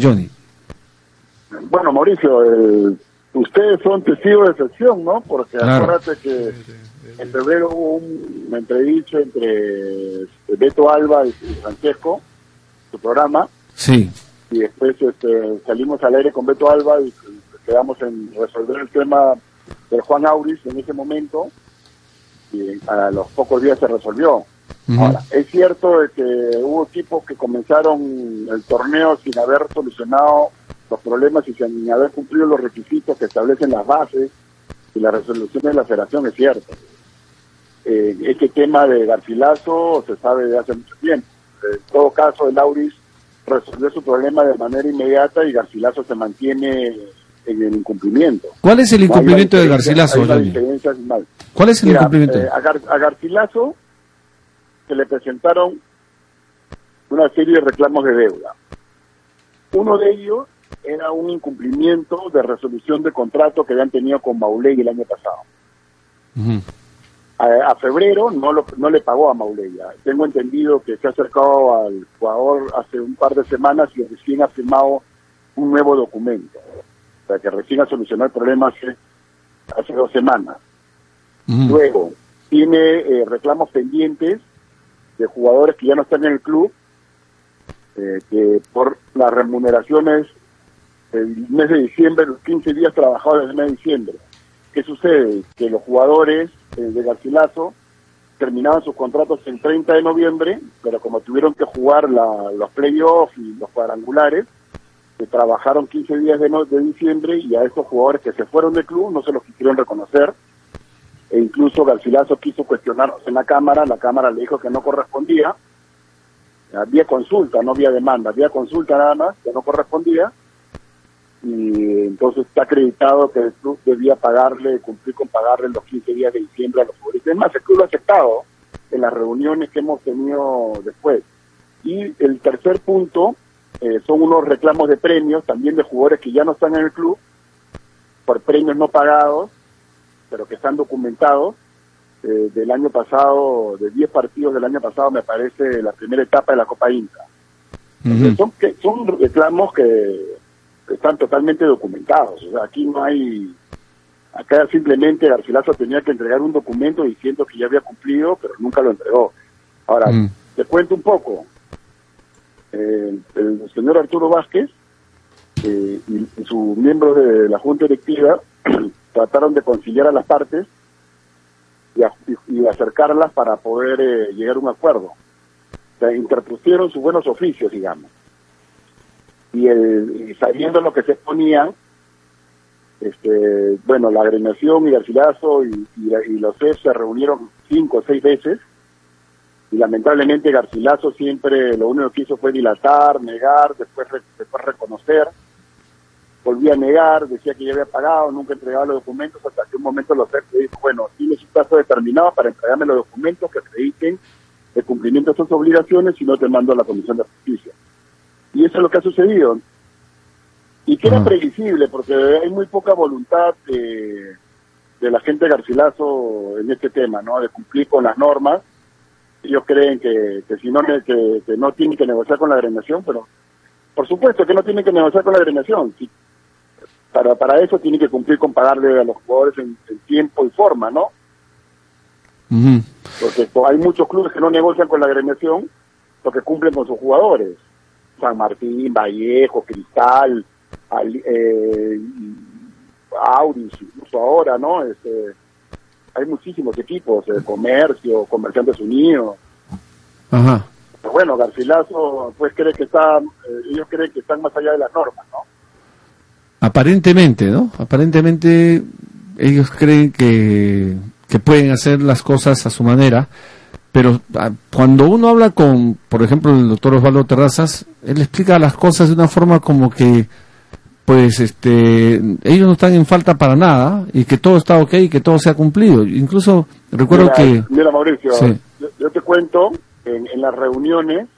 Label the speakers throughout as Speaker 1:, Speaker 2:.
Speaker 1: Johnny.
Speaker 2: Bueno, Mauricio, ustedes son testigos de excepción, ¿no? Porque acuérdate que en febrero hubo un, entrevista entre este, Beto Alba y Francesco, su programa.
Speaker 1: Sí.
Speaker 2: Y después este, salimos al aire con Beto Alba y quedamos en resolver el tema del Juan Auris en ese momento y a los pocos días se resolvió. Ahora, es cierto que hubo equipos que comenzaron el torneo sin haber solucionado los problemas y sin haber cumplido los requisitos que establecen las bases y la resolución de la federación, es cierto. Eh, este tema de Garcilaso se sabe de hace mucho tiempo. En todo caso, el Auris resolvió su problema de manera inmediata y Garcilaso se mantiene en el incumplimiento.
Speaker 1: ¿Cuál es el incumplimiento de Garcilaso? ¿Cuál es el incumplimiento?
Speaker 2: Eh, a, Garcilaso se le presentaron una serie de reclamos de deuda. Uno de ellos era un incumplimiento de resolución de contrato que habían tenido con Mauley el año pasado. a, febrero no, lo, no le pagó a Mauley. Tengo entendido que se ha acercado al jugador hace un par de semanas y recién ha firmado un nuevo documento. O sea, que recién ha solucionado el problema hace, hace dos semanas. Luego, tiene eh, reclamos pendientes de jugadores que ya no están en el club, eh, que por las remuneraciones del mes de diciembre, los 15 días trabajados desde el mes de diciembre. ¿Qué sucede? Que los jugadores eh, de Garcilaso terminaban sus contratos el 30 de noviembre, pero como tuvieron que jugar los playoffs y los cuadrangulares, que trabajaron 15 días de, de diciembre y a estos jugadores que se fueron del club no se los quisieron reconocer e incluso Garcilaso quiso cuestionarnos en la Cámara, la Cámara le dijo que no correspondía, había consulta, no había demanda, había consulta nada más, que no correspondía, y entonces está acreditado que el club debía pagarle, cumplir con pagarle los 15 días de diciembre a los futbolistas. Es más, el club lo ha aceptado en las reuniones que hemos tenido después. Y el tercer punto eh, son unos reclamos de premios, también de jugadores que ya no están en el club, por premios no pagados, pero que están documentados. Eh, del año pasado, de 10 partidos del año pasado, me parece la primera etapa de la Copa Inca. son, que, son reclamos que están totalmente documentados. O sea, aquí no hay. Acá simplemente Garcilaso tenía que entregar un documento diciendo que ya había cumplido, pero nunca lo entregó. Ahora, te cuento un poco. Eh, el señor Arturo Vázquez eh, y, su miembro de la Junta Directiva trataron de conciliar a las partes y, acercarlas para poder eh, llegar a un acuerdo. O interpusieron sus buenos oficios, digamos. Y, el, sabiendo lo que se ponían, este, bueno, la agremiación y Garcilaso y, y, los CEF se reunieron cinco o seis veces y lamentablemente Garcilaso siempre lo único que hizo fue dilatar, negar, después, después reconocer volvía a negar, decía que ya había pagado, nunca entregaba los documentos, hasta que un momento los CERF dijo, bueno, tienes un plazo determinado para entregarme los documentos que acrediten el cumplimiento de sus obligaciones y no te mando a la Comisión de Justicia. Y eso es lo que ha sucedido. Y que era ah. previsible, porque hay muy poca voluntad de, la gente de Garcilaso en este tema, ¿no? De cumplir con las normas. Ellos creen que, que si no, que, que no tienen que negociar con la agremiación, pero por supuesto que no tienen que negociar con la agremiación. Si para, para eso tiene que cumplir con pagarle a los jugadores en, tiempo y forma, ¿no? Porque hay muchos clubes que no negocian con la agremiación porque cumplen con sus jugadores. San Martín, Vallejo, Cristal, eh, Auris, incluso ahora, ¿no? Este, hay muchísimos equipos, el comercio, comerciantes unidos. Ajá. bueno, Garcilaso, pues cree que está, eh, ellos creen que están más allá de las normas, ¿no?
Speaker 1: Aparentemente, ¿no? Aparentemente ellos creen que, que pueden hacer las cosas a su manera, pero ah, cuando uno habla con, por ejemplo, el doctor Osvaldo Terrazas, él explica las cosas de una forma como que, pues, este, ellos no están en falta para nada y que todo está ok y que todo se ha cumplido. Incluso recuerdo que...
Speaker 2: Mira, Mauricio, yo, te cuento, en, en, las reuniones,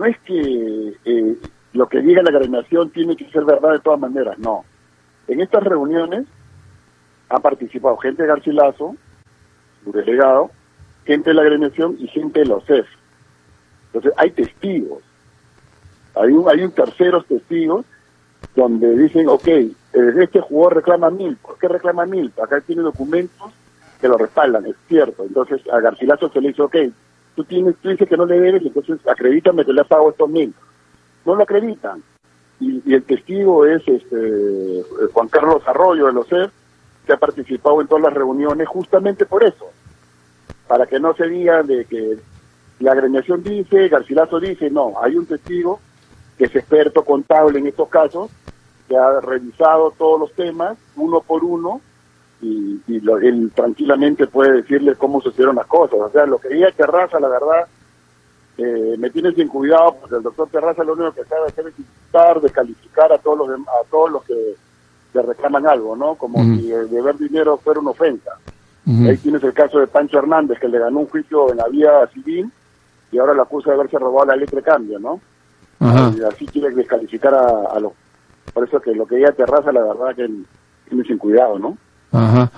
Speaker 2: no es que eh, lo que diga la agremiación tiene que ser verdad de todas maneras, no. En estas reuniones ha participado gente de Garcilaso, su delegado, gente de la agremiación y gente de los CEF. Entonces hay testigos. Hay un, hay un terceros testigos donde dicen, ok, eh, este jugador reclama mil, ¿por qué reclama mil? Acá tiene documentos que lo respaldan, es cierto. Entonces a Garcilaso se le dice, ok, tú, tienes, tú dices que no le debes, entonces acredítame que le has pagado estos mil. No lo acreditan. Y, y el testigo es este Juan Carlos Arroyo de los CEF, que ha participado en todas las reuniones justamente por eso, para que no se diga de que la agremiación dice, Garcilaso dice, no, hay un testigo que es experto contable en estos casos, que ha revisado todos los temas uno por uno y, y lo- él tranquilamente puede decirle cómo sucedieron las cosas. O sea, lo que diga Terraza, la verdad, eh, me tiene sin cuidado porque el doctor Terraza lo único que sabe hacer es insultar, descalificar a todos los a todos los que le reclaman algo, ¿no? Como si el deber dinero fuera una ofensa. Ahí tienes el caso de Pancho Hernández, que le ganó un juicio en la vía civil y ahora lo acusa de haberse robado la letra de cambio, ¿no? Y así quiere descalificar a, a los... Por eso que lo que diga Terraza, la verdad que tiene sin cuidado, ¿no?
Speaker 1: Ajá.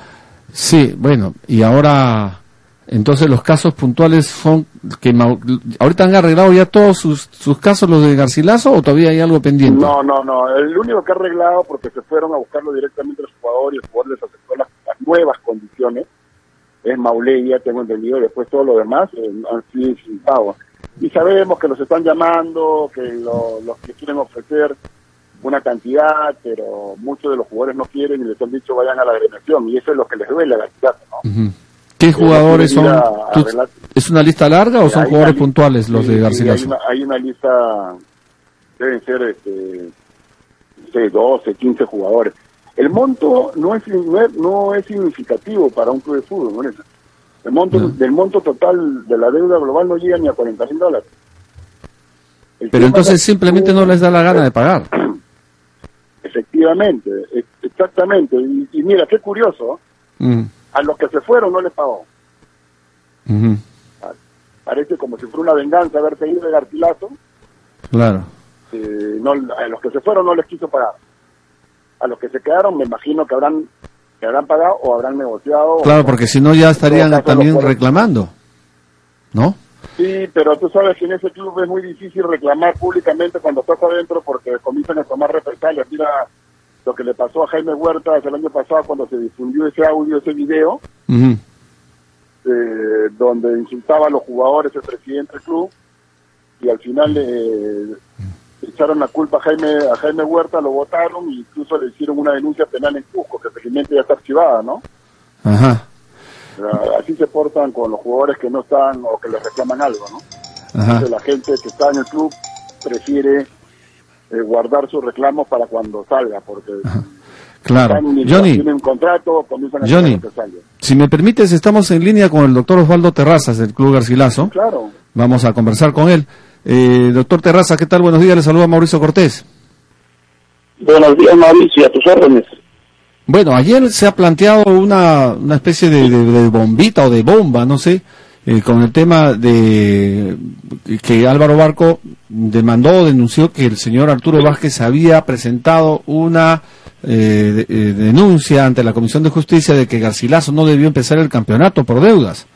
Speaker 1: Sí, bueno, y ahora, entonces los casos puntuales son que ahorita han arreglado ya todos sus, sus casos los de Garcilaso o todavía hay algo pendiente.
Speaker 2: No, no, no. El único que ha arreglado, porque se fueron a buscarlo directamente los jugadores y el jugador les aceptó las, las nuevas condiciones, es Mauleya, tengo entendido, después todo lo demás eh, han sido sin pago. Y sabemos que los están llamando, que lo- los que quieren ofrecer una cantidad, pero muchos de los jugadores no quieren y les han dicho vayan a la agremiación, y eso es lo que les duele a la ciudad, ¿no?
Speaker 1: Ujú. ¿Qué jugadores son?
Speaker 2: ir a- a
Speaker 1: ¿Tú-
Speaker 2: arreglar-
Speaker 1: ¿Es una lista larga o
Speaker 2: Sí,
Speaker 1: son jugadores puntuales los
Speaker 2: sí,
Speaker 1: de
Speaker 2: sí,
Speaker 1: Garcilaso?
Speaker 2: hay, una, hay una lista, deben ser este, sé, 12, 15 jugadores. El monto no es, no es, significativo para un club de fútbol. El monto,
Speaker 1: No.
Speaker 2: del monto total de la deuda global no llega ni a 40 mil dólares. El
Speaker 1: Pero entonces
Speaker 2: es-
Speaker 1: simplemente no les da la gana de pagar.
Speaker 2: Efectivamente, exactamente. Y, y mira, qué curioso,
Speaker 1: Mm,
Speaker 2: a los que se fueron no les pagó. Parece como si fuera una venganza haberse ido de Garcilaso
Speaker 1: Claro.
Speaker 2: eh, no, a los que se fueron no les quiso pagar. A los que se quedaron me imagino que habrán que habrán pagado o habrán negociado.
Speaker 1: Claro,
Speaker 2: o-
Speaker 1: porque si no ya estarían también reclamando. ¿No?
Speaker 2: Sí, pero tú sabes que en ese club es muy difícil reclamar públicamente cuando estás adentro porque comienzan a tomar represalias. Mira lo que le pasó a Jaime Huerta el año pasado cuando se difundió ese audio, ese video, eh, donde insultaba a los jugadores, el presidente del club, y al final le echaron la culpa a Jaime, a Jaime Huerta, lo votaron e incluso le hicieron una denuncia penal en Cusco, que felizmente ya está archivada, ¿no?
Speaker 1: Ajá.
Speaker 2: Así se portan con los jugadores que no están o que les reclaman algo, ¿no?
Speaker 1: Ajá.
Speaker 2: Entonces la gente que está en el club prefiere eh, guardar sus reclamos para cuando salga, porque
Speaker 1: Claro. Johnny,
Speaker 2: contrato, comienzan a
Speaker 1: Johnny. si me permites, estamos en línea con el doctor Osvaldo Terrazas del Club Garcilaso.
Speaker 2: Claro.
Speaker 1: Vamos a conversar con él. Eh, doctor Terrazas, ¿qué tal? Buenos días, le saluda Mauricio Cortés.
Speaker 3: Buenos días, Mauricio, a tus órdenes.
Speaker 1: Bueno, ayer se ha planteado una, una especie de, de- de bombita o de bomba, no sé, eh, con el tema de que Álvaro Barco demandó, denunció que el señor Arturo Vázquez había presentado una eh, eh, denuncia ante la Comisión de Justicia de que Garcilaso no debió empezar el campeonato por deudas.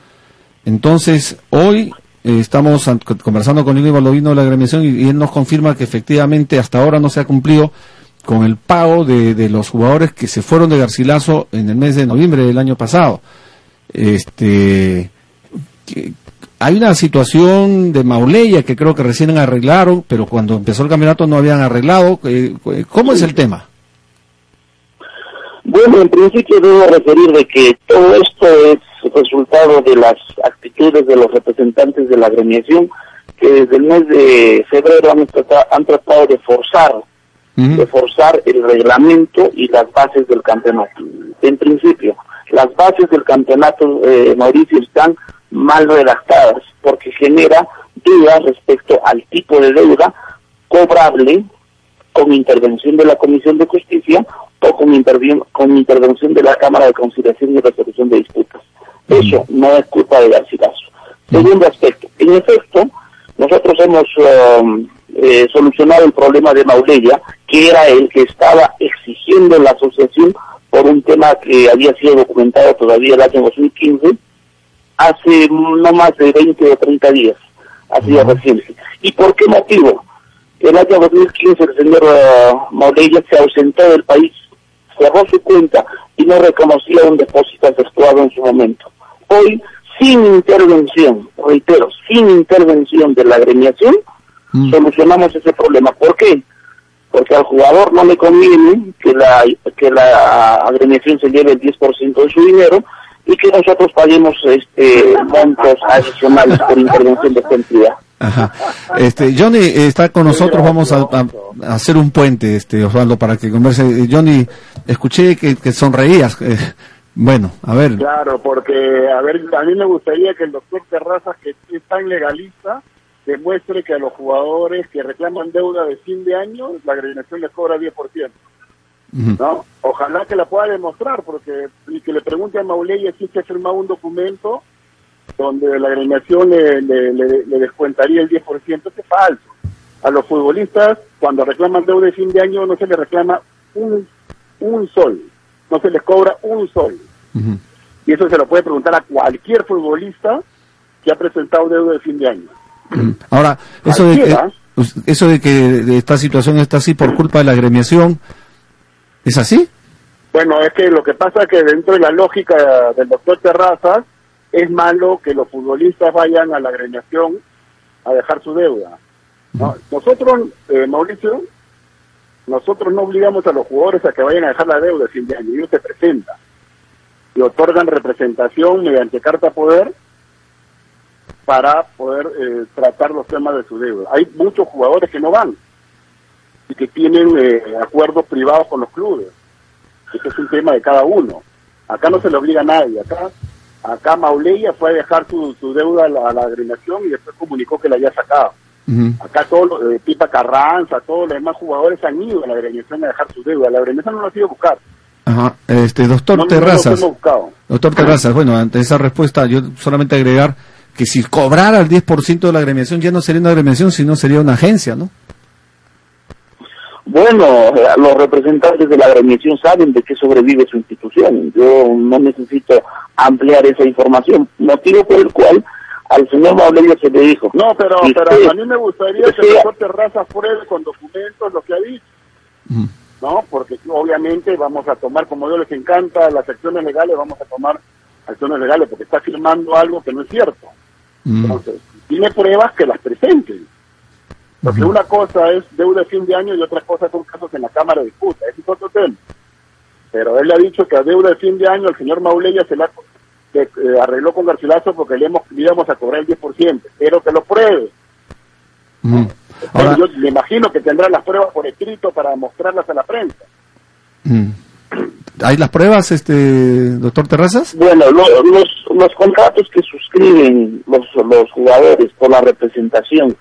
Speaker 1: Entonces, hoy eh, estamos an- conversando con Lino Baldovino de la agremiación y, y él nos confirma que efectivamente hasta ahora no se ha cumplido con el pago de, de los jugadores que se fueron de Garcilaso en el mes de noviembre del año pasado. Este, que- hay una situación de Mauleya que creo que recién arreglaron, pero cuando empezó el campeonato no habían arreglado. Eh, ¿Cómo es el tema?
Speaker 3: Bueno, en principio debo referir de que todo esto es resultado de las actitudes de los representantes de la agremiación que desde el mes de febrero han, trata- han tratado de forzar, de forzar el reglamento y las bases del campeonato. En principio, las bases del campeonato, eh, Mauricio, están mal redactadas porque genera dudas respecto al tipo de deuda cobrable con intervención de la Comisión de Justicia o con, con intervención de la Cámara de Conciliación y Resolución de Disputas. Eso no es culpa de Garcilaso. Segundo aspecto, en efecto, nosotros hemos um, eh, solucionado el problema de Mauleya, que era el que estaba exigiendo la asociación por un tema que había sido documentado todavía el año 2015, hace no más de 20 o 30 días, sido
Speaker 1: Ujú.
Speaker 3: reciente. ¿Y por qué motivo? El año 2015 el señor uh, se ausentó del país, cerró su cuenta y no reconocía un depósito efectuado en su momento. Hoy, sin intervención, reitero, sin intervención de la agremiación, mm. solucionamos ese problema. ¿Por qué? Porque al jugador no le conviene que la, que la agremiación se lleve el 10% de su dinero y que nosotros paguemos este montos adicionales por intervención de esta entidad.
Speaker 1: Ajá. Este, Johnny está con nosotros, vamos a, hacer un puente, este, Osvaldo, para que converse. Eh, Johnny, escuché que, sonreías. Eh, bueno, a ver.
Speaker 2: Claro, porque, a ver, a mí me gustaría que el doctor Terrazas, que es tan legalista, demuestre que a los jugadores que reclaman deuda de fin de año, la agremiación les cobra 10%. ¿no? Ojalá que la pueda demostrar, porque y que le pregunte a Mauleya si se ha firmado un documento donde la agremiación le, le, descuentaría el 10%, es falso. A los futbolistas, cuando reclaman deuda de fin de año, no se les reclama un, un sol, no se les cobra un sol. Y eso se lo puede preguntar a cualquier futbolista que ha presentado deuda de fin de año.
Speaker 1: Ahora, eso de, que, eso de que esta situación está así por culpa de la agremiación, ¿es así?
Speaker 2: Bueno, es que lo que pasa es que dentro de la lógica del doctor Terrazas, es malo que los futbolistas vayan a la agremiación a dejar su deuda. Nosotros, eh, Mauricio, nosotros no obligamos a los jugadores a que vayan a dejar la deuda sin año, ellos se presentan y otorgan representación mediante carta poder para poder eh, tratar los temas de su deuda. Hay muchos jugadores que no van y que tienen eh, acuerdos privados con los clubes. Este es un tema de cada uno. Acá no se le obliga a nadie. Acá Acá Mauleya fue a dejar su, deuda a la, agremiación y después comunicó que la había sacado. Acá todos los, Pipa Carranza, todos los demás jugadores han ido a la agremiación a dejar su deuda. La agremiación no lo ha sido buscar.
Speaker 1: Ajá. Este, doctor Terrazas. doctor Terrazas, bueno, ante esa respuesta yo solamente agregar que si cobrara el 10% de la agremiación ya no sería una agremiación, sino sería una agencia, ¿no?
Speaker 3: Bueno, los representantes de la agremiación saben de qué sobrevive su institución. Yo no necesito ampliar esa información, motivo por el cual al señor Mauleyo se le dijo.
Speaker 2: No, pero, pero a mí me gustaría que el doctor Terraza pruebe con documentos lo que ha dicho. ¿No? Porque obviamente vamos a tomar, como a ellos les encanta, las acciones legales, vamos a tomar acciones legales porque está firmando algo que no es cierto. Entonces, tiene pruebas que las presenten. Porque una cosa es deuda de fin de año y otra cosa son casos en la Cámara de Disputa. Ese es otro tema. Pero él le ha dicho que a deuda de fin de año el señor Mauleya se la eh, arregló con Garcilaso porque le, hemos, íbamos a cobrar el 10%. Pero que lo pruebe. Yo me imagino que tendrá las pruebas por escrito para mostrarlas a la prensa.
Speaker 1: ¿Hay las pruebas, este doctor Terrazas?
Speaker 3: Bueno, los, los contratos que suscriben los, los jugadores por la representación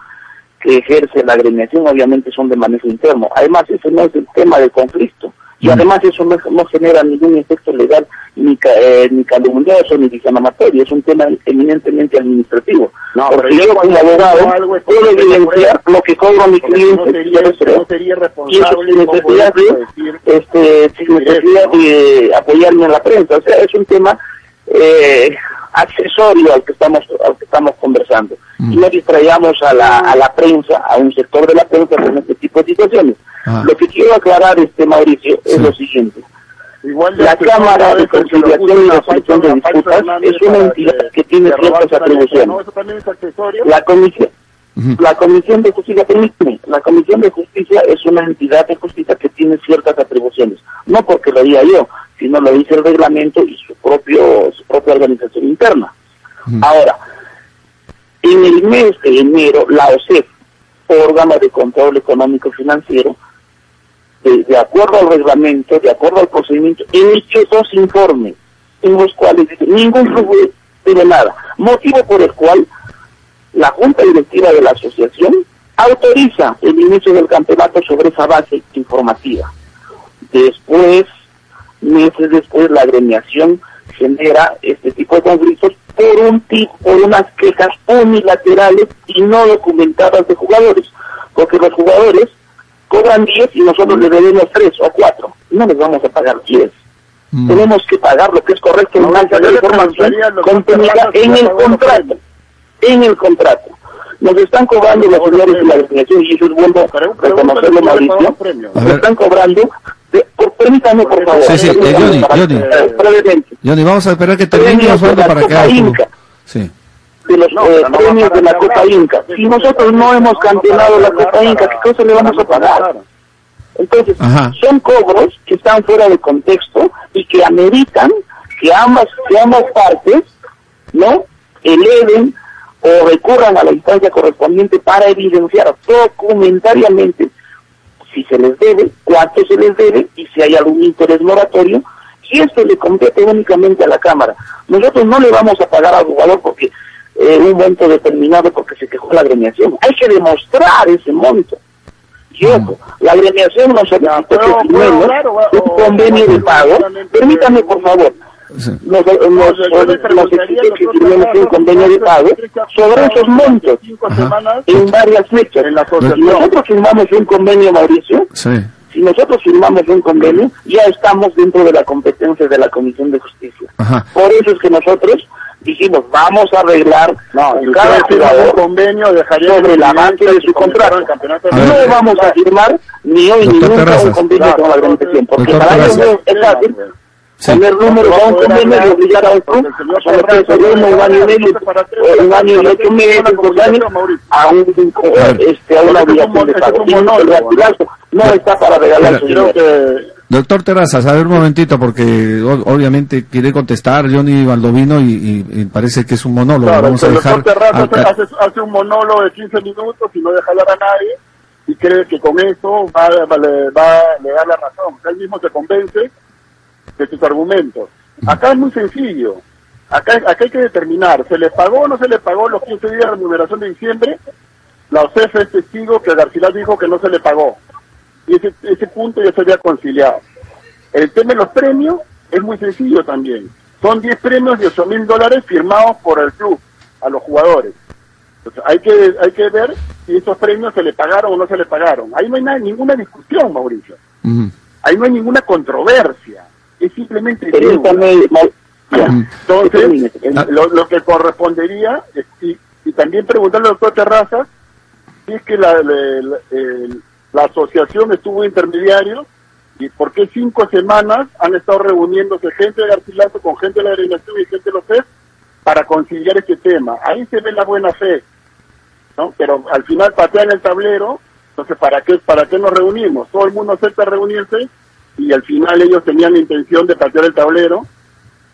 Speaker 3: que ejerce la agremiación obviamente son de manejo interno. Además, ese no es el tema del conflicto. Y además eso no, genera ningún efecto legal ni, eh, ni calumnioso ni difamatorio, es un tema eminentemente administrativo. No, Porque yo como abogado puedo evidenciar lo que cobra mi cliente no sería, no sería responsable sin necesidad de, este, sin necesidad de apoyarme en la prensa. O sea, es un tema eh, accesorio al que estamos al que estamos conversando. Y no distraigamos a la, a la prensa a un sector de la prensa con este tipo de situaciones. Ah. lo que quiero aclarar este Mauricio es lo siguiente. La Cámara de Conciliación y Resolución de Disputas es una entidad que tiene ciertas atribuciones. la comisión la Comisión de Justicia, la Comisión de Justicia es una entidad de justicia que tiene ciertas atribuciones, no porque lo diga yo, sino lo dice el reglamento y su propio su propia organización interna. Ahora, en el mes de enero, la OCEF, órgano de control económico financiero, de, acuerdo al reglamento, de acuerdo al procedimiento, emitió dos informes en los cuales dice ningún flujo de nada, motivo por el cual la Junta Directiva de la Asociación autoriza el inicio del campeonato sobre esa base informativa. Después meses después la agremiación genera este tipo de conflictos por un tipo, por unas quejas unilaterales y no documentadas de jugadores, porque los jugadores cobran 10 y nosotros le debemos 3 o 4, no les vamos a pagar 10. Mm. Tenemos que pagar lo que es correcto en no, de información contenida en el contrato, en el contrato. nos están cobrando los señores de la agremiación y eso es bueno reconocerlo, Mauricio. Nos están cobrando permítame, por favor.
Speaker 1: Sí, sí, eh, Johnny, Johnny. Brevemente. Johnny, vamos a esperar que termine Osvaldo para que haga
Speaker 3: Sí. De los eh, premios de la Copa Inca. Si nosotros no hemos campeonado la Copa Inca, ¿qué cosa le vamos a pagar? Entonces, son cobros que están fuera de contexto y que ameritan que ambas, que ambas partes, ¿no? Eleven o recurran a la instancia correspondiente para evidenciar documentariamente si se les debe, cuánto se les debe y si hay algún interés moratorio, y esto le compete únicamente a la Cámara. Nosotros no le vamos a pagar al jugador porque eh, un monto determinado porque se quejó la agremiación. Hay que demostrar ese monto. Y ojo, la agremiación nos solicitó que un convenio de pago. Permítame, por favor, nos, nos, exige que firmemos un convenio de pago sobre esos montos en varias fechas. Si nosotros firmamos un convenio, Mauricio, si nosotros firmamos un convenio, ya estamos dentro de la competencia de la Comisión de Justicia. Por eso es que nosotros dijimos, vamos a arreglar
Speaker 2: no, cada jugador convenio dejaría
Speaker 3: sobre la base de su contrato. No vamos a firmar ni hoy ni nunca un convenio con la organización, porque para ellos es fácil Sí. Poner números a un convenio y obligar a otro a someterse a un año y medio, un año y ocho meses, dos años, a, un, este, a una obligación de pago. Y no, el no está para regalar
Speaker 1: Doctor Terrazas, a ver un momentito, porque obviamente quiere contestar Johnny Valdovino y, y, parece que es un monólogo.
Speaker 2: Claro, Vamos el doctor Terrazas hace, hace, un monólogo de 15 minutos y no deja hablar a nadie y cree que con eso va, va, le, va, le da la razón. Él mismo se convence de sus argumentos. Acá es muy sencillo. Acá, acá hay que determinar, ¿se le pagó o no se le pagó los 15 días de remuneración de diciembre? La OCEF es testigo que García dijo que no se le pagó. Y ese, ese punto ya se había conciliado. El tema de los premios es muy sencillo también. Son 10 premios de 8 mil dólares firmados por el club a los jugadores. Entonces, hay que, hay que ver si esos premios se le pagaron o no se le pagaron. Ahí no hay nada, ninguna discusión, Mauricio. Ahí no hay ninguna controversia es simplemente Entonces, lo, que correspondería, y, y, también preguntarle al doctor Terrazas, si es que la, la, asociación estuvo intermediario y por qué cinco semanas han estado reuniéndose gente de Garcilaso con gente de la delegación y gente de los FED para conciliar este tema. Ahí se ve la buena fe, ¿no? Pero al final patean el tablero, entonces ¿para qué, para qué nos reunimos? Todo el mundo acepta reunirse y al final ellos tenían la intención de patear el tablero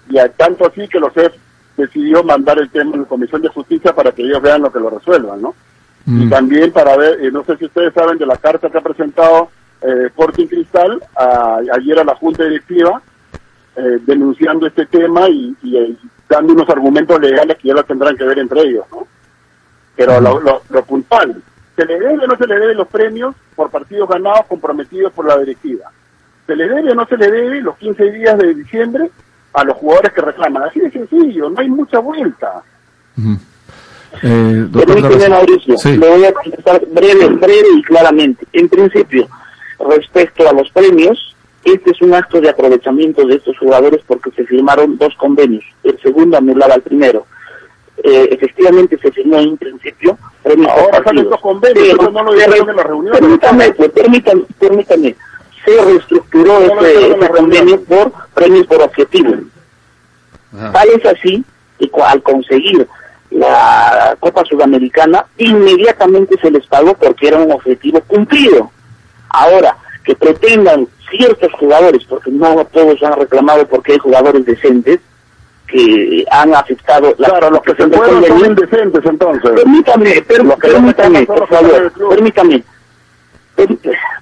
Speaker 2: y tanto así que los CEF decidió mandar el tema en la Comisión de Justicia para que ellos vean lo que lo resuelvan, ¿no? Y mm. también para ver, eh, no sé si ustedes saben de la carta que ha presentado eh, Sporting Cristal ayer a la Junta Directiva eh, denunciando este tema y, dando unos argumentos legales que ya lo tendrán que ver entre ellos, ¿no? Pero lo, lo, lo puntual, ¿se le debe o no se le debe los premios por partidos ganados comprometidos por la directiva? ¿Se le debe o no se le debe los 15 días de diciembre a los jugadores que reclaman? Así de sencillo, no hay mucha vuelta.
Speaker 3: eh, Mauricio, le voy a contestar breve, breve y claramente. En principio, respecto a los premios, este es un acto de aprovechamiento de estos jugadores porque se firmaron dos convenios. El segundo anulaba al primero. Eh, efectivamente se firmó en principio
Speaker 2: premios Ahora salen estos convenios, no lo dijeron en la reunión.
Speaker 3: Permítame, permítame, permítame se reestructuró este, convenio por premios por objetivo. Tal es así que al conseguir la Copa Sudamericana, inmediatamente se les pagó porque era un objetivo cumplido. Ahora, que pretendan ciertos jugadores, porque no todos han reclamado porque hay jugadores decentes, que han afectado
Speaker 2: la claro, los que se fueron son indecentes entonces.
Speaker 3: Permítame, permítame, por favor, permítame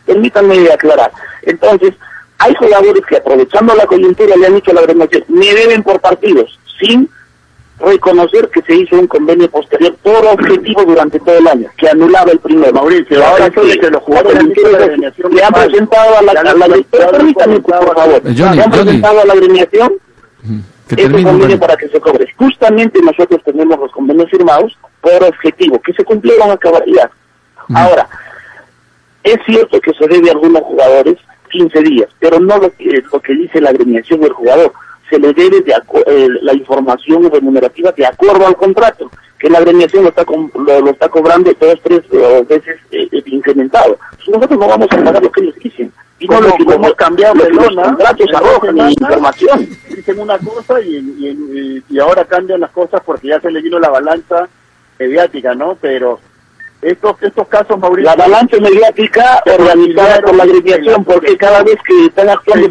Speaker 3: permítanme aclarar. Entonces, hay jugadores que aprovechando la coyuntura le han dicho a la agremiación, me deben por partidos, sin reconocer que se hizo un convenio posterior por objetivo durante todo el año, que anulaba el primero.
Speaker 2: Mauricio, ahora que, que los jugadores
Speaker 3: le han presentado a la, permítame por favor, le han presentado a la agremiación ese convenio para que se cobre. Justamente nosotros tenemos los convenios firmados por objetivo, que se cumplieron a cabalidad. Ahora, es cierto que se debe a algunos jugadores 15 días, pero no lo que, lo que dice la agremiación del jugador. Se le debe de eh, la información remunerativa de acuerdo al contrato, que la agremiación lo está, lo, está cobrando dos, tres eh, veces eh, eh, incrementado. Nosotros no vamos a pagar lo que ellos dicen.
Speaker 2: Y no lo que hemos cambiado de lona,
Speaker 3: contratos arrojan información.
Speaker 2: Dicen una cosa y, y, y, ahora cambian las cosas porque ya se le vino la balanza mediática, ¿no? Pero estos estos casos, Mauricio...
Speaker 3: La balanza mediática organizada por la agremiación, porque cada vez que están actuando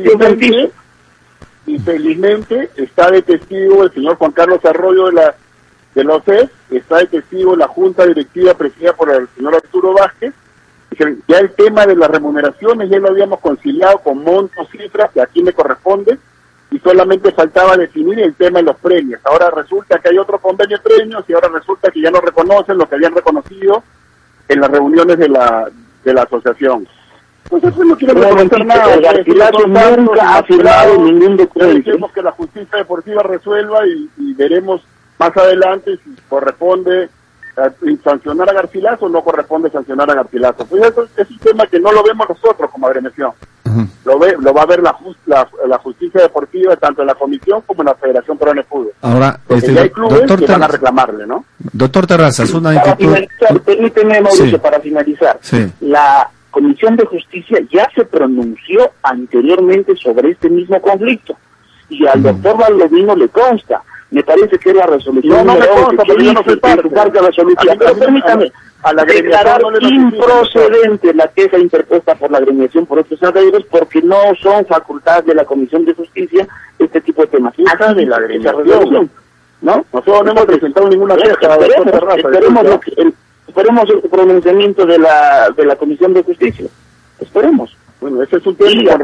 Speaker 2: y felizmente está de testigo el señor Juan Carlos Arroyo de la de la está de testigo la junta directiva presidida por el señor Arturo Vázquez, ya el tema de las remuneraciones ya lo habíamos conciliado con montos, cifras, que aquí me corresponde, y solamente faltaba definir el tema de los premios. Ahora resulta que hay otro convenio de premios y ahora resulta que ya no reconocen lo que habían reconocido en las reuniones de la, de la asociación.
Speaker 3: Pues eso no quiero reconocer nada. Garcilaso nunca ha firmado ningún documento.
Speaker 2: Queremos que la justicia deportiva resuelva y, y veremos más adelante si corresponde eh, sancionar a Garcilaso o no corresponde sancionar a Garcilaso. Pues eso es un tema que no lo vemos nosotros como agremiación. Lo ve, lo va a ver la, la, justicia deportiva tanto en la comisión como en la Federación Peruana de Fútbol.
Speaker 1: Ahora,
Speaker 2: este, hay clubes que van a reclamarle, ¿no?
Speaker 1: Doctor Terrazas, una
Speaker 3: para finalizar, permíteme, Mauricio, para finalizar. La Comisión de Justicia ya se pronunció anteriormente sobre este mismo conflicto y al doctor Valdovino le consta me parece que es la resolución
Speaker 2: no, no me consta, porque yo no soy parte.
Speaker 3: resolución. Pero permítame, a la declarar no improcedente la queja interpuesta por la agremiación por estos agremiados porque no son facultades de la Comisión de Justicia este tipo de temas.
Speaker 2: Acá de la agremiación. ¿No? Nosotros no hemos presentado ninguna queja.
Speaker 3: Esperemos, esperemos, lo que, el, esperemos el pronunciamiento de la, de la Comisión de Justicia. Esperemos.
Speaker 2: Bueno, ese es un tema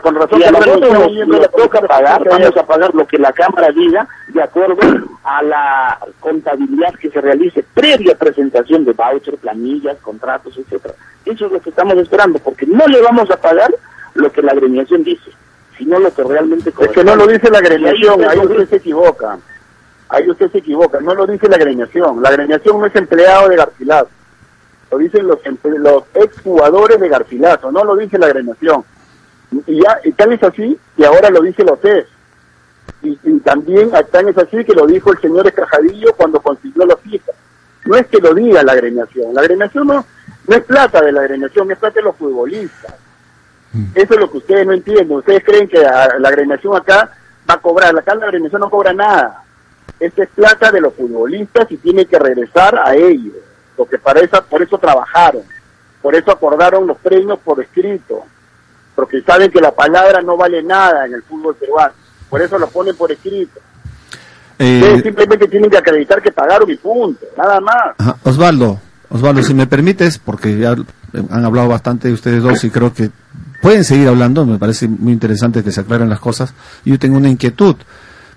Speaker 3: con razón, a nosotros nos, toca pagar, vamos a pagar lo que la Cámara diga de acuerdo a la contabilidad que se realice previa presentación de voucher, planillas, contratos, etcétera. Eso es lo que estamos esperando, porque no le vamos a pagar lo que la agremiación dice, sino lo que realmente
Speaker 2: Es que no lo dice la agremiación, ahí usted se equivoca. Ahí usted se equivoca, no lo dice la agremiación. La agremiación no es empleado de Garcilaso lo dicen los, los exjugadores de Garcilaso, no lo dice la agremiación. Y ya y tal es así que ahora lo dice los CES. Y, también tan es así que lo dijo el señor Escajadillo cuando consiguió la FIFA. No es que lo diga la agremiación, la agremiación no, no es plata de la agremiación, es plata de los futbolistas. Mm. Eso es lo que ustedes no entienden. Ustedes creen que la agremiación acá va a cobrar, acá la agremiación no cobra nada. Esta es plata de los futbolistas y tiene que regresar a ellos porque para esa, por eso trabajaron, por eso acordaron los premios por escrito, porque saben que la palabra no vale nada en el fútbol peruano, por eso lo ponen por escrito. Eh, simplemente tienen que acreditar que pagaron y punto, nada más.
Speaker 1: Osvaldo, Osvaldo, si me permites, porque ya han hablado bastante de ustedes dos y creo que pueden seguir hablando, me parece muy interesante que se aclaren las cosas. Yo tengo una inquietud.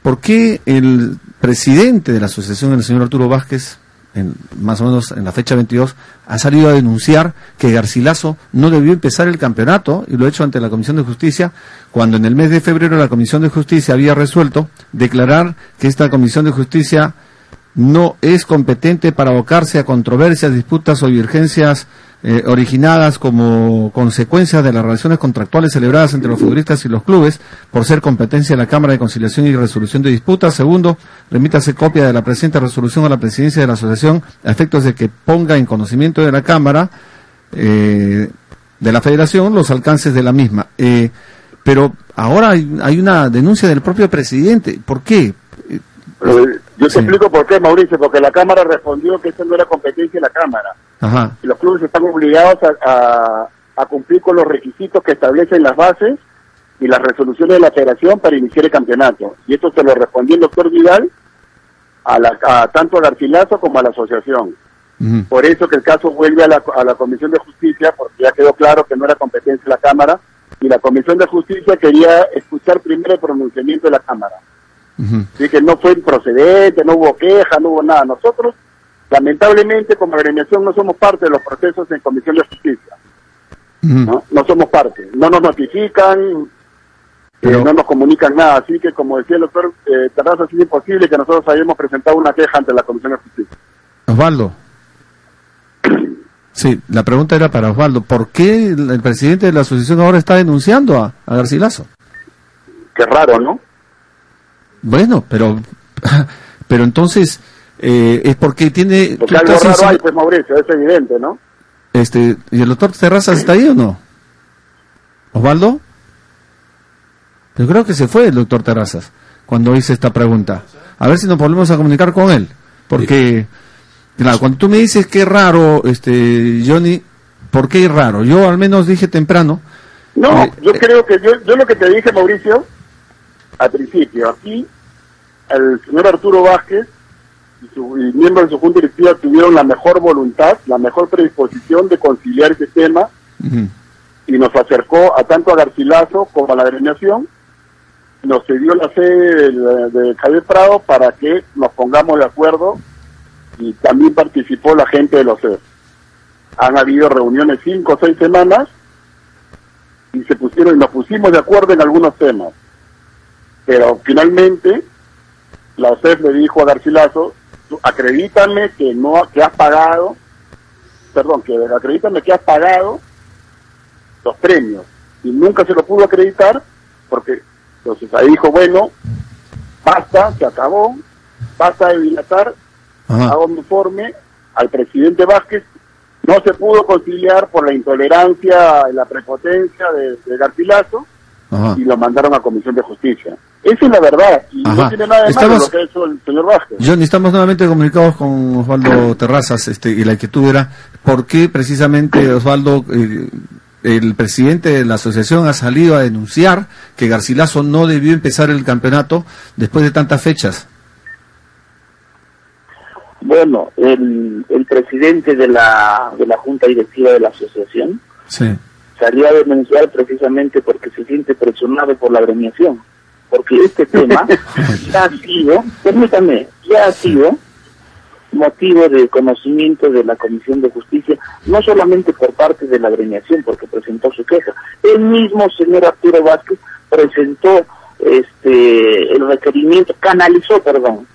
Speaker 1: ¿Por qué el presidente de la asociación, el señor Arturo Vázquez, en, más o menos en la fecha 22, ha salido a denunciar que Garcilaso no debió empezar el campeonato, y lo ha hecho ante la Comisión de Justicia, cuando en el mes de febrero la Comisión de Justicia había resuelto declarar que esta Comisión de Justicia no es competente para abocarse a controversias, disputas o divergencias eh, originadas como consecuencia de las relaciones contractuales celebradas entre los futbolistas y los clubes, por ser competencia de la Cámara de Conciliación y Resolución de Disputas. Segundo, remítase copia de la presente resolución a la presidencia de la asociación a efectos de que ponga en conocimiento de la Cámara eh, de la Federación los alcances de la misma. Eh, pero ahora hay, una denuncia del propio presidente. ¿Por qué?
Speaker 2: Yo te explico por qué, Mauricio, porque la Cámara respondió que eso no era competencia de la Cámara. Y los clubes están obligados a, cumplir con los requisitos que establecen las bases y las resoluciones de la federación para iniciar el campeonato. Y esto se lo respondió el doctor Vidal a, la, tanto a Garcilaso como a la asociación. Por eso que el caso vuelve a la, a la Comisión de Justicia, porque ya quedó claro que no era competencia de la Cámara, y la Comisión de Justicia quería escuchar primero el pronunciamiento de la Cámara. Así que no fue improcedente, no hubo queja, no hubo nada. Nosotros, lamentablemente, como agremiación, no somos parte de los procesos en Comisión de Justicia. ¿no? no somos parte. No nos notifican, eh, no nos comunican nada. Así que, como decía el doctor eh, Terraza, es imposible que nosotros hayamos presentado una queja ante la Comisión de Justicia.
Speaker 1: Osvaldo. Sí, la pregunta era para Osvaldo. ¿Por qué el, presidente de la asociación ahora está denunciando a, a Garcilaso?
Speaker 2: Qué raro, ¿no?
Speaker 1: Bueno, pero, pero entonces, eh, es porque tiene...
Speaker 2: Porque algo raro hay, pues Mauricio, es evidente, ¿no?
Speaker 1: Este, ¿Y el doctor Terrazas está ahí o no? ¿Osvaldo? Yo creo que se fue el doctor Terrazas cuando hice esta pregunta. A ver si nos volvemos a comunicar con él. Porque, claro, cuando tú me dices que es raro, este, Johnny, ¿por qué es raro? Yo al menos dije temprano.
Speaker 2: No, eh, yo creo que yo, yo lo que te dije, Mauricio, al principio, aquí el señor Arturo Vázquez y, su, miembros de su junta directiva tuvieron la mejor voluntad, la mejor predisposición de conciliar ese tema y nos acercó a tanto a Garcilaso como a la agremiación, nos cedió la sede de, Javier Prado para que nos pongamos de acuerdo y también participó la gente de los CES. Han habido reuniones cinco o seis semanas y se pusieron y nos pusimos de acuerdo en algunos temas. Pero finalmente la OCEF le dijo a Garcilaso, acredítame que no que has pagado, perdón, que acredítame que has pagado los premios. Y nunca se lo pudo acreditar porque entonces ahí dijo, bueno, basta, se acabó, basta de dilatar, hago un informe al presidente Vázquez, no se pudo conciliar por la intolerancia y la prepotencia de, Garcilaso y lo mandaron a Comisión de Justicia. Esa es la verdad, y no tiene nada de malo lo que ha hecho el señor Vázquez.
Speaker 1: Johnny, estamos nuevamente comunicados con Osvaldo Terrazas, este, y la inquietud era, ¿por qué precisamente Osvaldo, eh, el presidente de la asociación ha salido a denunciar que Garcilaso no debió empezar el campeonato después de tantas fechas?
Speaker 3: Bueno, el, el presidente de la, de la junta directiva de la asociación salió a denunciar precisamente porque se siente presionado por la agremiación porque este tema ya ha sido, permítame, ya ha sido motivo de conocimiento de la Comisión de Justicia, no solamente por parte de la agremiación, porque presentó su queja, el mismo señor Arturo Vázquez presentó este el requerimiento, canalizó, perdón,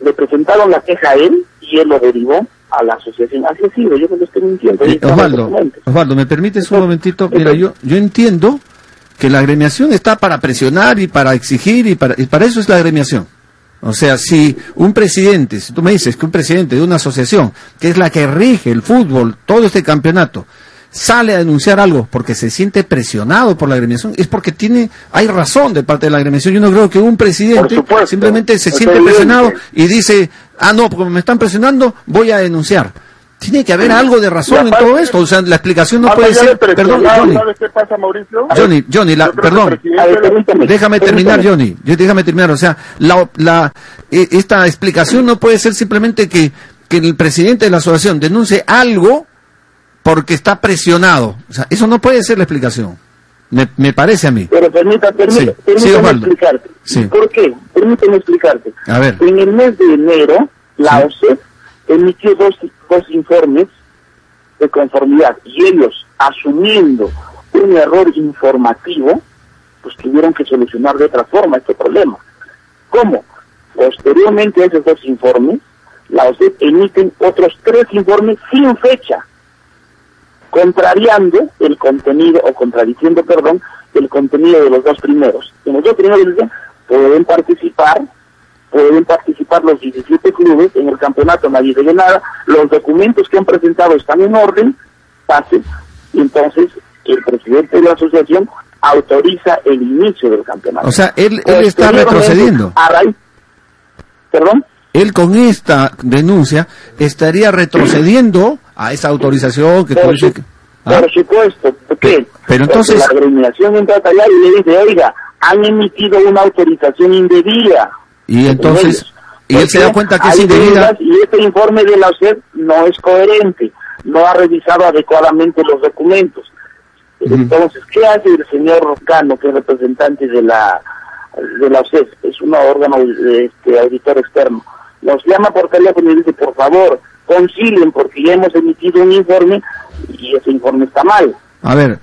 Speaker 3: le presentaron la queja a él y él lo derivó a la asociación. Así ha sido, yo no estoy mintiendo.
Speaker 1: Eh, Osvaldo, Osvaldo, ¿me permites un momentito? Mira, yo, yo entiendo que la agremiación está para presionar y para exigir y para, y para eso es la agremiación. O sea, si un presidente, si tú me dices que un presidente de una asociación, que es la que rige el fútbol, todo este campeonato, sale a denunciar algo porque se siente presionado por la agremiación, es porque tiene, hay razón de parte de la agremiación. Yo no creo que un presidente simplemente se siente presionado y dice, ah, no, porque me están presionando, voy a denunciar. Tiene que haber algo de razón en todo esto. O sea, la explicación no puede ser. Perdón, Johnny.
Speaker 2: qué pasa, Mauricio?
Speaker 1: Johnny, Johnny, la, perdón. Déjame terminar, Johnny. Déjame terminar. O sea, la, la, e, esta explicación no puede ser simplemente que, que el presidente de la asociación denuncie algo porque está presionado. O sea, eso no puede ser la explicación. Me, me parece a mí.
Speaker 3: Pero permita, permita, permítame explicarte. ¿Por qué? Permíteme explicarte.
Speaker 1: A ver.
Speaker 3: En el mes de enero, la OCE emitió dos, dos informes de conformidad y ellos, asumiendo un error informativo, pues tuvieron que solucionar de otra forma este problema. ¿Cómo? Posteriormente a esos dos informes, la OCEP emiten otros tres informes sin fecha, contrariando el contenido, o contradiciendo, perdón, el contenido de los dos primeros. En los dos primeros pueden participar pueden participar los 17 clubes en el campeonato, nadie debe nada, los documentos que han presentado están en orden, pasen, y entonces el presidente de la asociación autoriza el inicio del campeonato.
Speaker 1: O sea, él, él está retrocediendo.
Speaker 3: ¿Perdón?
Speaker 1: Él con esta denuncia estaría retrocediendo a esa autorización que
Speaker 3: por, ¿ah? Por supuesto, ¿por qué?
Speaker 1: Pero entonces...
Speaker 3: la agremiación entra allá y le dice, oiga, han emitido una autorización indebida
Speaker 1: y entonces, y él se da cuenta que es indebida.
Speaker 3: Y este informe de la OCEP no es coherente, no ha revisado adecuadamente los documentos. Entonces, ¿qué hace el señor Rocano, que es representante de la de la OCEP? Es un órgano este, auditor externo. Nos llama por teléfono y dice, por favor, concilien, porque ya hemos emitido un informe y ese informe está mal.
Speaker 1: A ver.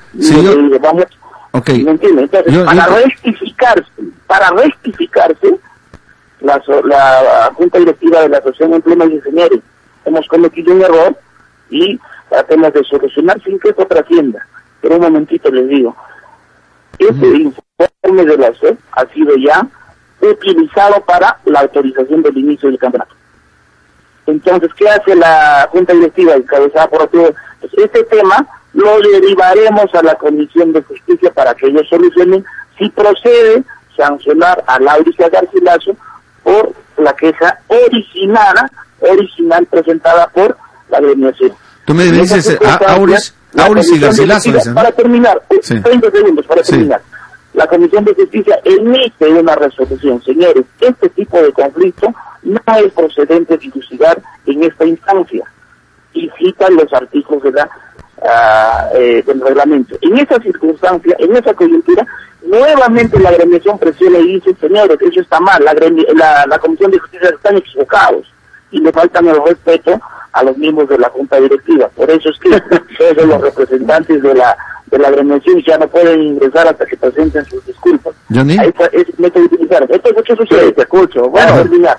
Speaker 3: Vamos, okay. Entonces, para rectificarse, para rectificarse, la, la Junta Directiva de la Asociación de Empleos y Ingenieros. Hemos cometido un error y tratemos de solucionar sin que esto trascienda. Pero un momentito les digo, este informe de la SED ha sido ya utilizado para la autorización del inicio del campeonato. Entonces, ¿qué hace la Junta Directiva encabezada por Arturo? Pues este tema lo derivaremos a la Comisión de Justicia para que ellos solucionen si procede sancionar a Lauricia Garcilaso por la queja originada, original presentada por la agremiación.
Speaker 1: Tú me dices, Auris, Auris y Garcilaso.
Speaker 3: Para terminar, 30 segundos para terminar. La Comisión de Justicia emite una resolución. Señores, este tipo de conflicto no es procedente dilucidar en esta instancia. Y citan los artículos de la, eh, del reglamento. En esa circunstancia, en esa coyuntura, nuevamente la agremiación presiona y dice, señores, eso está mal, la, la, la Comisión de Justicia están equivocados y le faltan el respeto a los miembros de la Junta Directiva. Por eso es que todos los representantes de la de la agremiación ya no pueden ingresar hasta que presenten sus disculpas. Ahí es método utilizar. Esto es mucho sucede, te escucho. Bueno, terminar.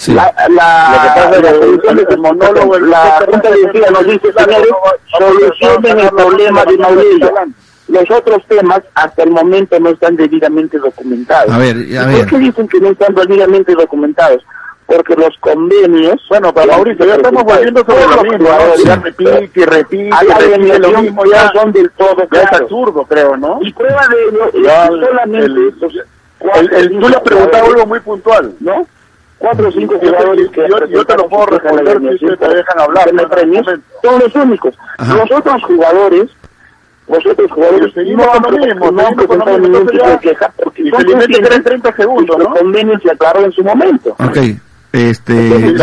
Speaker 1: Sí.
Speaker 3: La, la, la, la, monólogo, la Junta Directiva nos dice, señores, solucionen el problema de Mauricio. Los otros temas hasta el momento no están debidamente documentados.
Speaker 1: A ver, a ver.
Speaker 3: ¿Por qué dicen que no están debidamente documentados? porque los convenios...
Speaker 2: Bueno, pero Mauricio, ya estamos volviendo sobre lo mismo, ya repite y repite, repite lo mismo, ya
Speaker 3: son del todo
Speaker 2: ya es absurdo, creo, ¿no?
Speaker 3: Y prueba de ello ya solamente...
Speaker 2: El, el, tú le has preguntado algo muy puntual,
Speaker 3: ¿no? Cuatro o cinco jugadores
Speaker 2: que yo, yo te lo puedo responder si te dejan hablar.
Speaker 3: premios, son los únicos. Los otros jugadores los otros jugadores
Speaker 2: seguimos no, con lo mismo, no han presentado ningún tipo de queja porque y se limita en 30 segundos, ¿no?
Speaker 3: El convenio se aclaró en su momento.
Speaker 1: Okay. Este,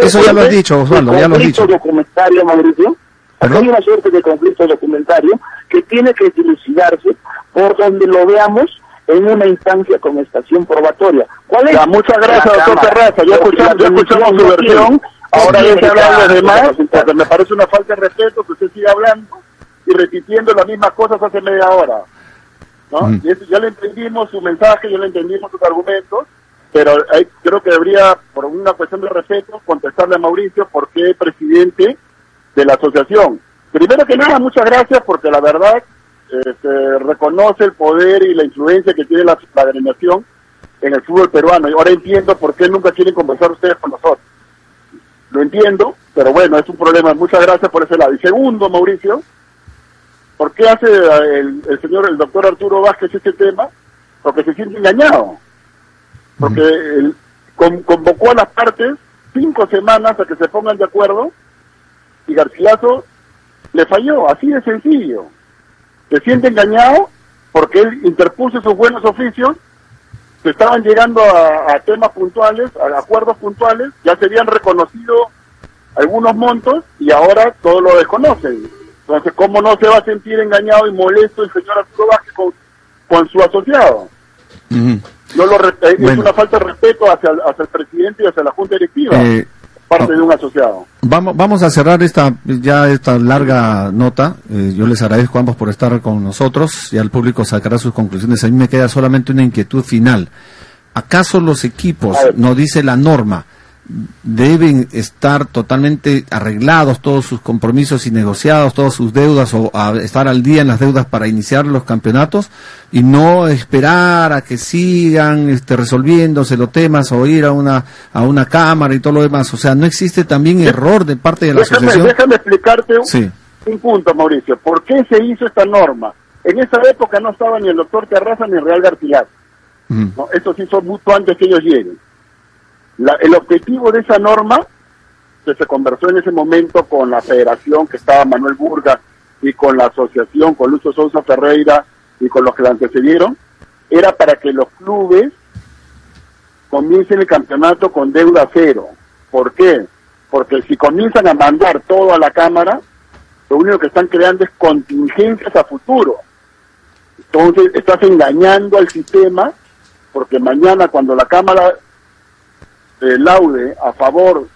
Speaker 1: eso, ya lo has dicho, Osvaldo, ya lo has dicho.
Speaker 3: documentario, Mauricio. Acá hay una suerte de conflicto documentario que tiene que dilucidarse por donde lo veamos en una instancia con estación probatoria.
Speaker 2: ¿Cuál es? muchas gracias, doctor Terraza. Ya escuchamos, ya escuchamos su versión. Ahora ya se hablan los demás, porque me parece una falta de respeto que usted siga hablando y repitiendo las mismas cosas hace media hora. ¿no? Mm. Y eso, ya le entendimos su mensaje, ya le entendimos sus argumentos pero hay, creo que debería, por una cuestión de respeto, contestarle a Mauricio por qué presidente de la asociación. Primero que nada, muchas gracias porque la verdad este, reconoce el poder y la influencia que tiene la, la en el fútbol peruano. Y ahora entiendo por qué nunca quieren conversar ustedes con nosotros. Lo entiendo, pero bueno, es un problema. Muchas gracias por ese lado. Y segundo, Mauricio, ¿por qué hace el, el señor, el doctor Arturo Vázquez este tema? Porque se siente engañado porque él convocó a las partes cinco semanas a que se pongan de acuerdo y Garcilaso le falló, así de sencillo. Se siente engañado porque él interpuso sus buenos oficios, se estaban llegando a, temas puntuales, a acuerdos puntuales, ya se habían reconocido algunos montos y ahora todo lo desconocen. Entonces, ¿cómo no se va a sentir engañado y molesto el señor Arturo Vázquez con, su asociado? No lo eh, Es una falta de respeto hacia, hacia, el presidente y hacia la Junta Directiva. Eh, parte de un asociado.
Speaker 1: Vamos, vamos a cerrar esta ya esta larga nota. Eh, yo les agradezco a ambos por estar con nosotros. Ya el público sacará sus conclusiones. A mí me queda solamente una inquietud final. ¿Acaso los equipos, no dice la norma, deben estar totalmente arreglados todos sus compromisos y negociados todas sus deudas o estar al día en las deudas para iniciar los campeonatos y no esperar a que sigan este, resolviéndose los temas o ir a una a una cámara y todo lo demás. O sea no existe también error de parte de la asociación.
Speaker 2: déjame explicarte un, punto Mauricio. ¿por qué se hizo esta norma? en esa época no estaba ni el doctor Terraza ni el Real Garcilaso ¿no? esto se hizo mucho antes que ellos lleguen el objetivo de esa norma, que se conversó en ese momento con la federación que estaba Manuel Burga y con la asociación, con Lucho Sousa Ferreira y con los que la antecedieron, era para que los clubes comiencen el campeonato con deuda cero. ¿Por qué? Porque si comienzan a mandar todo a la Cámara, lo único que están creando es contingencias a futuro. Entonces estás engañando al sistema, porque mañana cuando la Cámara eh, laude a favor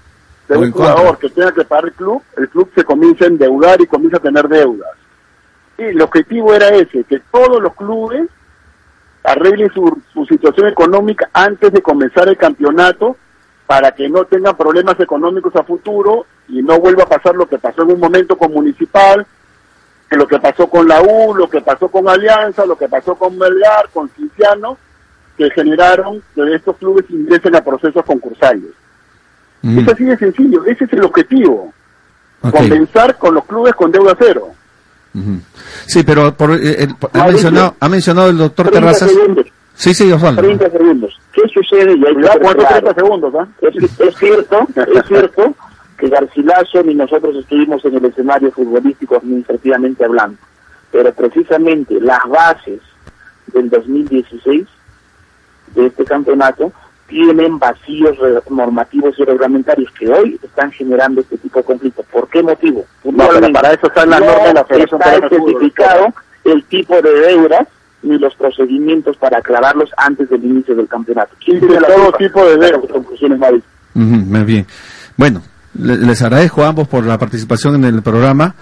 Speaker 2: de un jugador que tenga que pagar el club, el club se comienza a endeudar y comienza a tener deudas. Y el objetivo era ese, que todos los clubes arreglen su, su situación económica antes de comenzar el campeonato para que no tengan problemas económicos a futuro y no vuelva a pasar lo que pasó en un momento con Municipal, que lo que pasó con la U, lo que pasó con Alianza, lo que pasó con Melgar, con Cinciano, que generaron que estos clubes ingresen a procesos concursales. Mm. Es así de sencillo, ese es el objetivo. Compensar con los clubes con deuda cero.
Speaker 1: Sí, pero por, eh, ha, mencionado, ha mencionado el doctor Terrazas. Sí, sí,
Speaker 3: Osvaldo. 30 segundos. ¿Qué sucede? Y hay
Speaker 2: que 30 segundos, ¿ah?
Speaker 3: es, es, cierto, es cierto que Garcilaso ni nosotros estuvimos en el escenario futbolístico administrativamente hablando, pero precisamente las bases del 2016 de este campeonato tienen vacíos normativos y reglamentarios que hoy están generando este tipo de conflictos. ¿Por qué motivo?
Speaker 2: No, para eso está en la norma de la
Speaker 3: Federación Está especificado el tipo de deudas ni los procedimientos para aclararlos antes del inicio del campeonato.
Speaker 2: ¿Quién todo tipo de deudas?
Speaker 3: Conclusiones,
Speaker 1: muy bien. Bueno, les agradezco a ambos por la participación en el programa.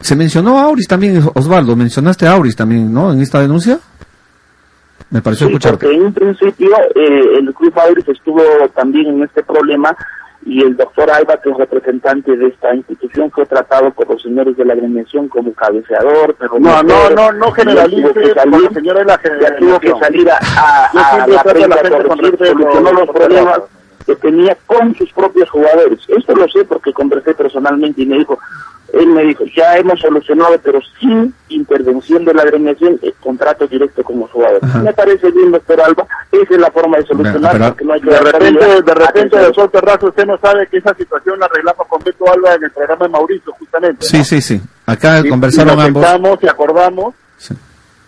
Speaker 1: Se mencionó a Auris también, Osvaldo, mencionaste a Auris también, ¿no? En esta denuncia. Me pareció escuchar.
Speaker 3: Porque en un principio eh, el Club Auris estuvo también en este problema y el doctor Alba, que es representante de esta institución, fue tratado por los señores de la agremiación como cabeceador, pero
Speaker 2: no, no, no, no generalice,
Speaker 3: los señores de la generalización. tuvo que salir a, a, la prensa solucionó los problemas que tenía con sus propios jugadores. Esto lo sé porque conversé personalmente y me dijo, él me dijo, ya hemos solucionado, pero sin intervención de la agremiación, el contrato directo como jugador. Me parece bien, doctor Alba, esa es la forma de solucionar, porque no hay que
Speaker 2: De repente, de repente, doctor Terrazo, usted no sabe que esa situación la arreglamos con Beto Alba en el programa de Mauricio, justamente.
Speaker 1: Sí, sí, sí. Acá conversaron ambos.
Speaker 2: y acordamos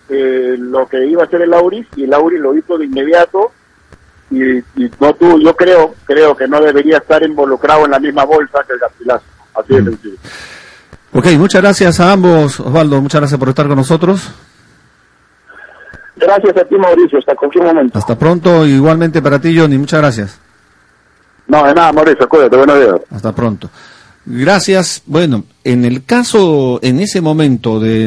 Speaker 2: eh, lo que iba a hacer el Auris, y el Auris lo hizo de inmediato, y, no tú, yo creo, creo que no debería estar involucrado en la misma bolsa que el Garcilaso. Así de mm. sencillo.
Speaker 1: Ok, muchas gracias a ambos, Osvaldo, muchas gracias por estar con nosotros.
Speaker 3: Gracias a ti, Mauricio, hasta cualquier momento.
Speaker 1: Hasta pronto, igualmente para ti, Johnny, muchas gracias.
Speaker 2: No, de nada, Mauricio, cuídate, buenos días.
Speaker 1: Hasta pronto. Gracias. Bueno, en el caso, en ese momento de